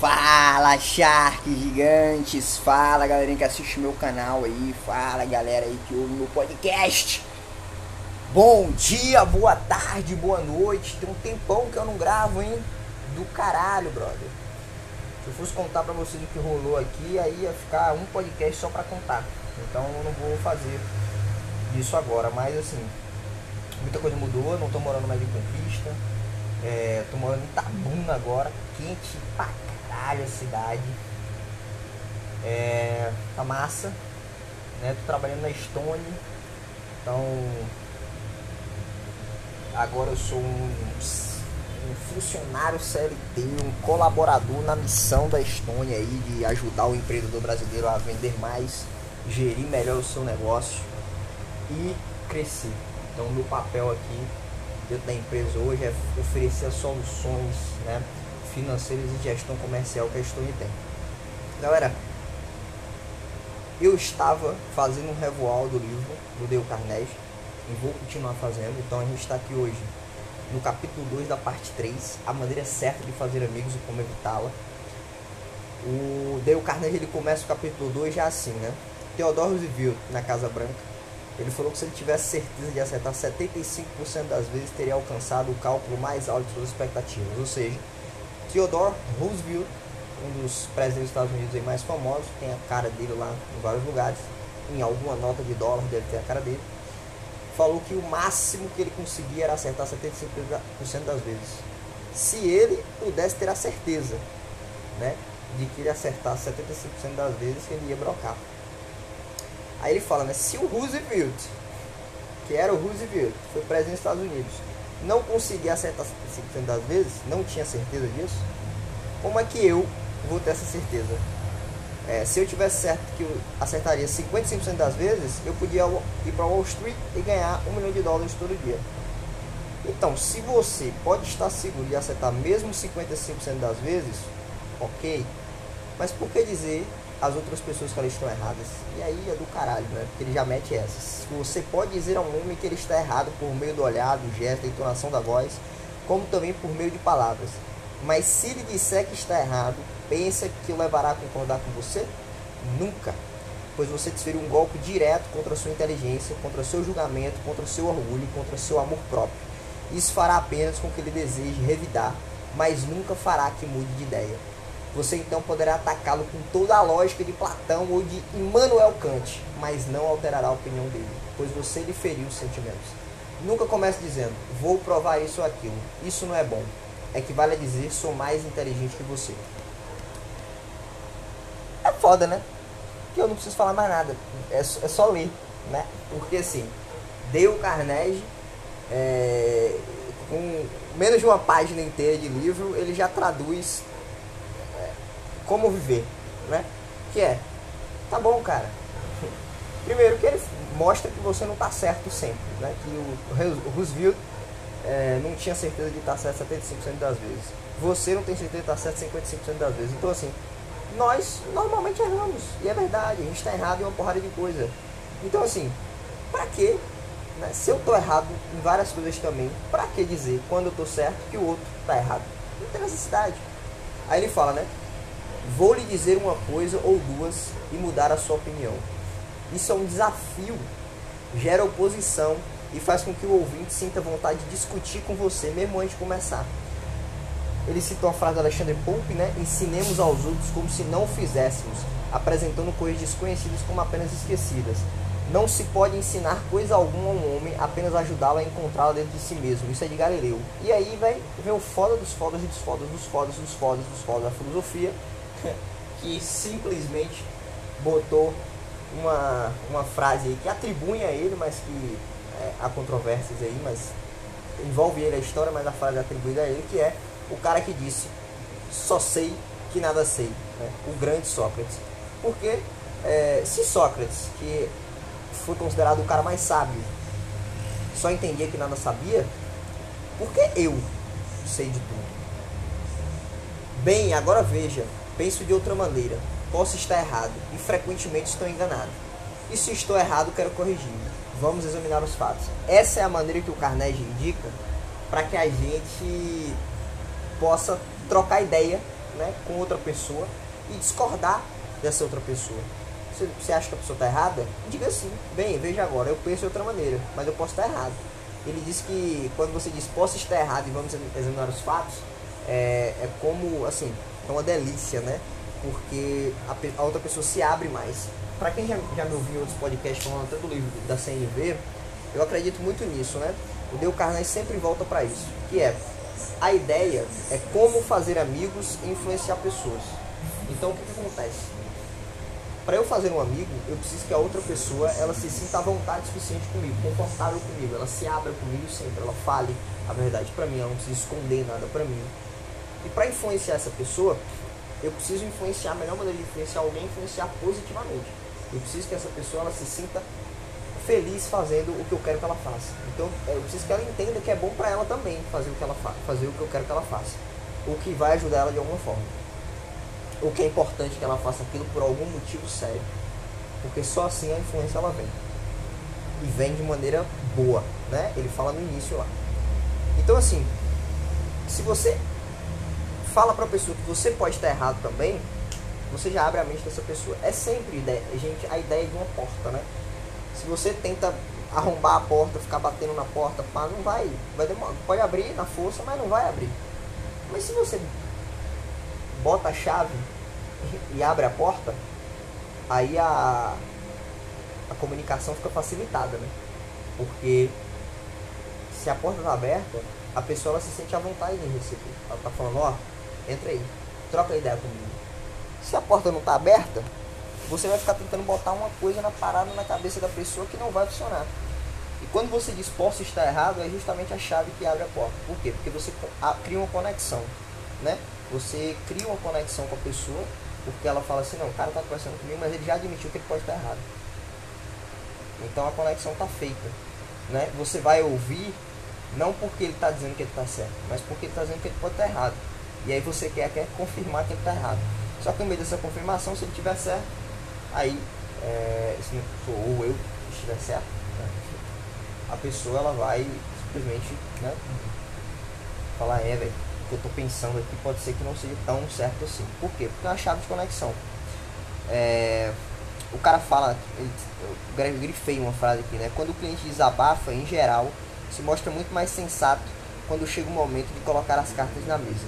Fala Sharks gigantes, fala galerinha que assiste meu canal aí, fala galera aí que ouve meu podcast. Bom dia, boa tarde, boa noite. Tem um tempão que eu não gravo, hein? Do caralho, brother. Se eu fosse contar pra vocês o que rolou aqui, aí ia ficar um podcast só pra contar. Então eu não vou fazer isso agora, mas assim, muita coisa mudou, não tô morando mais em Conquista. É, tô morando em Itabuna agora, quente pra caralho a cidade. É, tá massa. Né? Tô trabalhando na Estônia. Então agora eu sou um, um funcionário CLT, um colaborador na missão da Estônia aí de ajudar o empreendedor brasileiro a vender mais, gerir melhor o seu negócio e crescer. Então meu papel aqui dentro da empresa hoje é oferecer soluções, né? Financeiras e gestão comercial que a Stone tem. Galera, eu estava fazendo um revoal do livro do Dale Carnegie e vou continuar fazendo, então a gente está aqui hoje no capítulo 2 da parte 3, a maneira certa de fazer amigos e como evitá-la. O Dale Carnegie ele começa o capítulo 2 já assim, né? Theodore Roosevelt na Casa Branca, ele falou que se ele tivesse certeza de acertar 75% das vezes, teria alcançado o cálculo mais alto de suas expectativas, ou seja, Theodore Roosevelt, um dos presidentes dos Estados Unidos aí mais famosos, tem a cara dele lá em vários lugares, em alguma nota de dólar deve ter a cara dele, falou que o máximo que ele conseguia era acertar 75% das vezes. Se ele pudesse ter a certeza, né, de que ele acertar 75% das vezes, ele ia brocar. Aí ele fala, né, se o Roosevelt, que era o Roosevelt, foi presidente dos Estados Unidos, não conseguia acertar 75% das vezes, não tinha certeza disso, como é que eu vou ter essa certeza? É, se eu tivesse certo que eu acertaria 55% das vezes, eu podia ir para Wall Street e ganhar um milhão de dólares todo dia. Então, se você pode estar seguro de acertar mesmo 55% das vezes, ok. Mas por que dizer as outras pessoas que elas estão erradas? E aí é do caralho, né? Porque ele já mete essas. Você pode dizer a um homem que ele está errado por meio do olhar, do gesto, da entonação da voz, como também por meio de palavras. Mas se ele disser que está errado, pensa que o levará a concordar com você? Nunca. Pois você desferiu um golpe direto contra a sua inteligência, contra o seu julgamento, contra o seu orgulho, contra o seu amor próprio. Isso fará apenas com que ele deseje revidar, mas nunca fará que mude de ideia. Você então poderá atacá-lo com toda a lógica de Platão ou de Immanuel Kant, mas não alterará a opinião dele, pois você lhe feriu os sentimentos. Nunca comece dizendo, vou provar isso ou aquilo. Isso não é bom. Equivale a dizer, sou mais inteligente que você. É foda, né? Que eu não preciso falar mais nada. É, é só ler, né? Porque assim, deu Carnegie, é, com menos de uma página inteira de livro, ele já traduz como viver, né? Que é, tá bom, cara. Primeiro que ele mostra que você não tá certo sempre, né? Que o, Roosevelt é, não tinha certeza de estar certo 75% das vezes. Você não tem certeza de estar certo 55% das vezes. Então assim, nós normalmente erramos. E é verdade, a gente está errado em uma porrada de coisa. Então assim, pra quê? Né? Se eu tô errado em várias coisas também, pra que dizer quando eu tô certo que o outro tá errado? Não tem necessidade. Aí ele fala, né? Vou lhe dizer uma coisa ou duas e mudar a sua opinião. Isso é um desafio, gera oposição e faz com que o ouvinte sinta vontade de discutir com você, mesmo antes de começar. Ele citou a frase do Alexandre Pope, né? Ensinemos aos outros como se não fizéssemos, apresentando coisas desconhecidas como apenas esquecidas. Não se pode ensinar coisa alguma a um homem, apenas ajudá-lo a encontrá-la dentro de si mesmo. Isso é de Galileu. E aí ver o foda dos fodas e dos fodas dos fodas dos fodas dos fodas da filosofia, que simplesmente botou uma, uma frase aí que atribui a ele, mas que é, há controvérsias aí, mas envolve ele a história, mas a frase é atribuída a ele, que é o cara que disse só sei que nada sei, né? o grande Sócrates. Porque é, se Sócrates, que foi considerado o cara mais sábio, só entendia que nada sabia, por que eu sei de tudo? Bem, agora veja, penso de outra maneira. Posso estar errado e frequentemente estou enganado. E se estou errado, quero corrigir. Vamos examinar os fatos. Essa é a maneira que o Carnegie indica para que a gente possa trocar ideia né, com outra pessoa e discordar dessa outra pessoa. Você, você acha que a pessoa está errada? Diga assim, bem, veja agora, eu penso de outra maneira, mas eu posso estar errado. Ele disse que quando você diz posso estar errado e vamos examinar os fatos, é, é como, assim, é uma delícia, né? Porque a, a outra pessoa se abre mais. Para quem já, já me ouviu em outros podcasts falando até do livro da CNV, eu acredito muito nisso, né? O Dale Carnegie sempre volta para isso, que é a ideia é como fazer amigos e influenciar pessoas. Então o que, que acontece? Para eu fazer um amigo, eu preciso que a outra pessoa ela se sinta à vontade suficiente comigo, confortável comigo, ela se abra comigo sempre, ela fale a verdade para mim, ela não precisa esconder nada para mim. E para influenciar essa pessoa, eu preciso influenciar, a melhor maneira de influenciar alguém é influenciar positivamente. Eu preciso que essa pessoa ela se sinta feliz fazendo o que eu quero que ela faça. Então eu preciso que ela entenda que é bom para ela também fazer o que ela fa fazer o que eu quero que ela faça. O que vai ajudar ela de alguma forma. O que é importante que ela faça aquilo por algum motivo sério. Porque só assim a influência ela vem. E vem de maneira boa, né? Ele fala no início lá. Então assim, se você fala para a pessoa que você pode estar errado também, você já abre a mente dessa pessoa. É sempre ideia, gente, a ideia de uma porta, né? Se você tenta arrombar a porta, ficar batendo na porta, pá, não vai, vai demorar, pode abrir na força, mas não vai abrir. Mas se você bota a chave e abre a porta, aí a, a comunicação fica facilitada, né? Porque se a porta está aberta, a pessoa se sente à vontade de receber. Ela está falando, ó, entra aí, troca ideia comigo. Se a porta não está aberta, você vai ficar tentando botar uma coisa na parada na cabeça da pessoa que não vai funcionar. E quando você diz posso estar errado, é justamente a chave que abre a porta. Por quê? Porque você cria uma conexão, né? Você cria uma conexão com a pessoa, porque ela fala assim, não, o cara está conversando comigo, mas ele já admitiu que ele pode estar errado. Então a conexão está feita, né? Você vai ouvir não porque ele está dizendo que ele está certo, mas porque ele está dizendo que ele pode estar errado. E aí você quer, quer confirmar que ele está errado. Só que no meio dessa confirmação, se ele tiver certo, aí, é, se não sou ou eu estiver certo, né, a pessoa ela vai simplesmente né, falar, é, velho, o que eu estou pensando aqui pode ser que não seja tão certo assim. Por quê? Porque é uma chave de conexão. É, o cara fala, ele, eu grifei uma frase aqui, né? Quando o cliente desabafa, em geral, se mostra muito mais sensato quando chega o momento de colocar as cartas na mesa.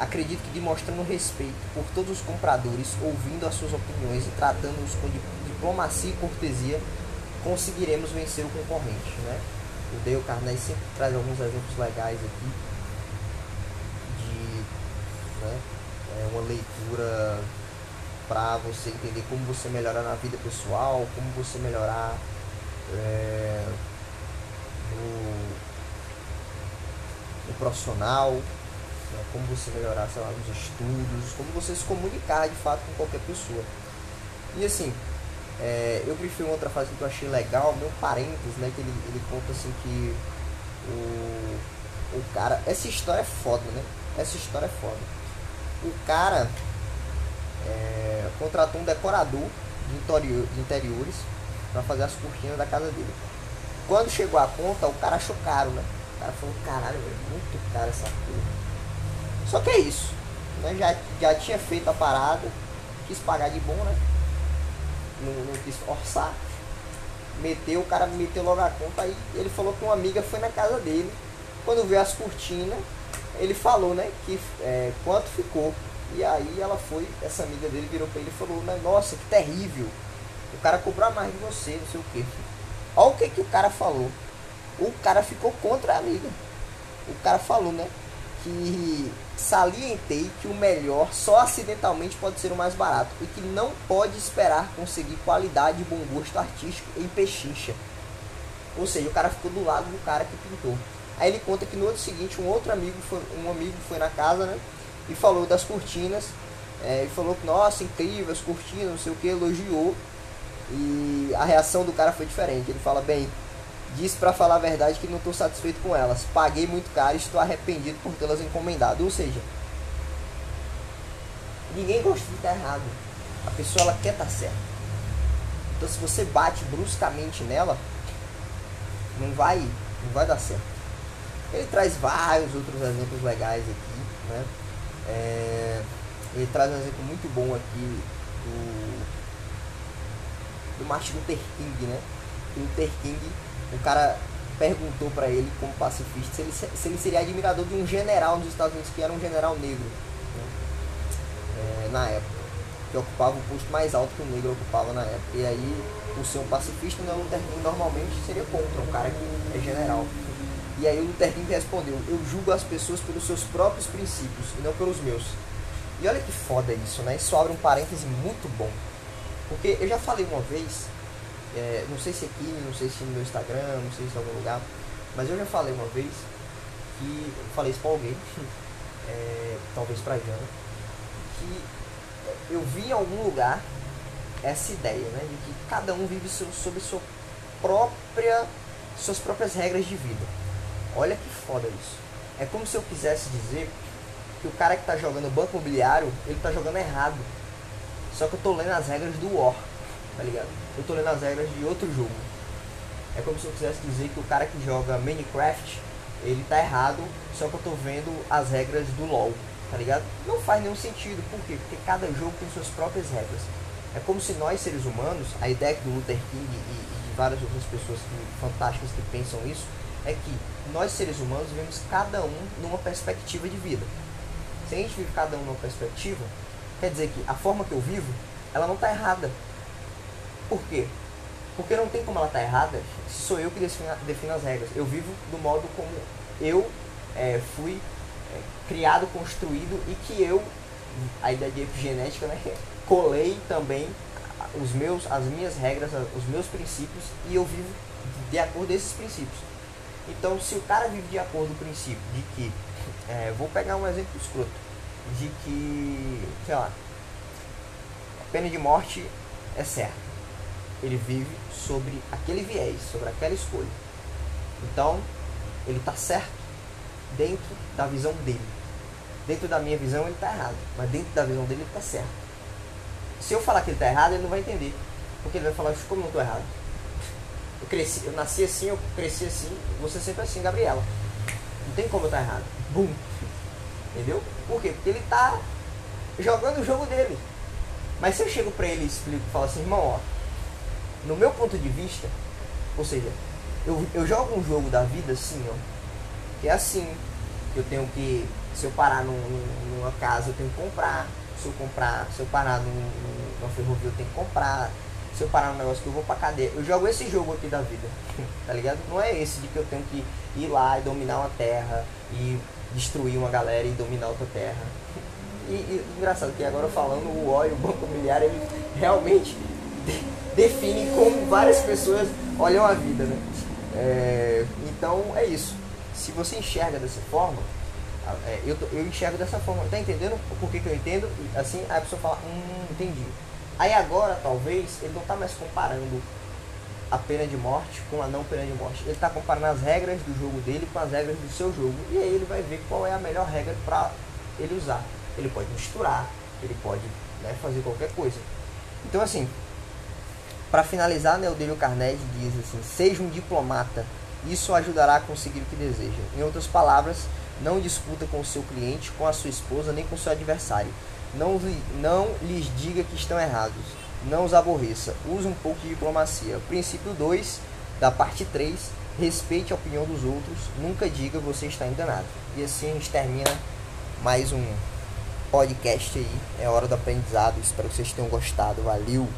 Acredito que demonstrando respeito por todos os compradores, ouvindo as suas opiniões e tratando-os com diplomacia e cortesia, conseguiremos vencer o concorrente. Né? O Dale Carnegie sempre traz alguns exemplos legais aqui de né, é uma leitura para você entender como você melhorar na vida pessoal, como você melhorar é, no, no profissional, né? como você melhorar, sei lá, nos estudos, como você se comunicar de fato com qualquer pessoa. E assim, é, eu prefiro outra frase que eu achei legal, meu parênteses, né? Que ele, ele conta assim que o, o cara. Essa história é foda, né? Essa história é foda. O cara é, contratou um decorador de, interior, de interiores para fazer as cortinas da casa dele. Quando chegou a conta, o cara achou caro, né? O cara falou, caralho, é muito caro essa porra. Só que é isso. Né? Já, já tinha feito a parada, quis pagar de bom, né? Não, não quis forçar. Meteu, o cara meteu logo a conta aí. Ele falou que uma amiga foi na casa dele. Quando viu as cortinas, ele falou, né? Que é, quanto ficou. E aí ela foi, essa amiga dele virou pra ele e falou, né, nossa, que terrível. O cara cobrou mais de você, não sei o que. Olha o que, que o cara falou. O cara ficou contra a amiga. O cara falou, né? Que salientei que o melhor só acidentalmente pode ser o mais barato e que não pode esperar conseguir qualidade e bom gosto artístico em pechincha. Ou seja, o cara ficou do lado do cara que pintou. Aí ele conta que no outro seguinte um outro amigo foi, um amigo foi na casa, né? E falou das cortinas. É, e falou que, nossa, incrível as cortinas, não sei o que, elogiou. E a reação do cara foi diferente. Ele fala, bem, disse para falar a verdade que não estou satisfeito com elas. Paguei muito caro e estou arrependido por tê-las encomendado. Ou seja, ninguém gosta de estar errado. A pessoa ela quer estar certa. Então se você bate bruscamente nela, não vai, não vai dar certo. Ele traz vários outros exemplos legais aqui, né? É... ele traz um exemplo muito bom aqui do, do Martin Luther King, né? Luther King, o cara perguntou para ele, como pacifista, se ele, se ele seria admirador de um general nos Estados Unidos que era um general negro né? é, na época, que ocupava o posto mais alto que o negro ocupava na época. E aí, por ser um pacifista, né, o Luther King normalmente seria contra um cara que é general. E aí o Luther King respondeu: Eu julgo as pessoas pelos seus próprios princípios e não pelos meus. E olha que foda isso, né? Isso abre um parêntese muito bom. Porque eu já falei uma vez, é, não sei se aqui, não sei se no meu Instagram, não sei se em algum lugar, mas eu já falei uma vez que. Falei isso pra alguém, é, talvez pra Jana, que eu vi em algum lugar essa ideia, né? De que cada um vive sob sua própria, suas próprias regras de vida. Olha que foda isso. É como se eu quisesse dizer que o cara que está jogando banco imobiliário, ele está jogando errado. Só que eu tô lendo as regras do War, tá ligado? Eu tô lendo as regras de outro jogo. É como se eu quisesse dizer que o cara que joga Minecraft, ele tá errado, só que eu tô vendo as regras do LoL, tá ligado? Não faz nenhum sentido, por quê? Porque cada jogo tem suas próprias regras. É como se nós, seres humanos, a ideia do Luther King e, e de várias outras pessoas que, fantásticas que pensam isso, é que nós, seres humanos, vemos cada um numa perspectiva de vida. Se a gente vive cada um numa perspectiva, quer dizer que a forma que eu vivo, ela não está errada. Por quê? Porque não tem como ela estar tá errada se sou eu que defino, defino, as regras. Eu vivo do modo como eu é, fui é, criado, construído e que eu, a ideia de epigenética, né, colei também os meus, as minhas regras, os meus princípios e eu vivo de acordo com esses princípios. Então, se o cara vive de acordo com o princípio de que é, vou pegar um exemplo escroto. De que, sei lá, a pena de morte é certa. Ele vive sobre aquele viés, sobre aquela escolha. Então, ele está certo dentro da visão dele. Dentro da minha visão ele está errado, mas dentro da visão dele ele está certo. Se eu falar que ele está errado, ele não vai entender. Porque ele vai falar, como não estou errado? Eu cresci, eu nasci assim, eu cresci assim, você sempre assim, Gabriela. Não tem como eu estar errado. Bum. Entendeu? Por quê? Porque ele tá jogando o jogo dele. Mas se eu chego pra ele e explico falo assim, irmão, ó, no meu ponto de vista, ou seja, eu, eu jogo um jogo da vida assim, ó, que é assim, que eu tenho que, se eu parar num, numa casa, eu tenho que comprar, se eu comprar, se eu parar num, numa ferrovia, eu tenho que comprar, se eu parar num negócio que eu vou pra cadeia. Eu jogo esse jogo aqui da vida, tá ligado? Não é esse de que eu tenho que ir lá e dominar uma terra e destruir uma galera e dominar outra terra. E, e engraçado que agora falando o O e o Banco Imobiliário, ele realmente define como várias pessoas olham a vida, né? É, então é isso. Se você enxerga dessa forma, é, eu, eu enxergo dessa forma, tá entendendo por que, que eu entendo? Assim, a pessoa fala, hum, entendi. Aí agora, talvez, ele não está mais comparando a pena de morte com a não pena de morte. Ele está comparando as regras do jogo dele com as regras do seu jogo. E aí ele vai ver qual é a melhor regra para ele usar. Ele pode misturar, ele pode né, fazer qualquer coisa. Então, assim, para finalizar, Neodênio Carnegie diz assim: seja um diplomata, isso ajudará a conseguir o que deseja. Em outras palavras, não discuta com o seu cliente, com a sua esposa, nem com o seu adversário. Não, não lhes diga que estão errados. Não os aborreça. Use um pouco de diplomacia. Princípio 2, da parte 3. Respeite a opinião dos outros. Nunca diga você está enganado. E assim a gente termina mais um podcast aí. É hora do aprendizado. Espero que vocês tenham gostado. Valeu!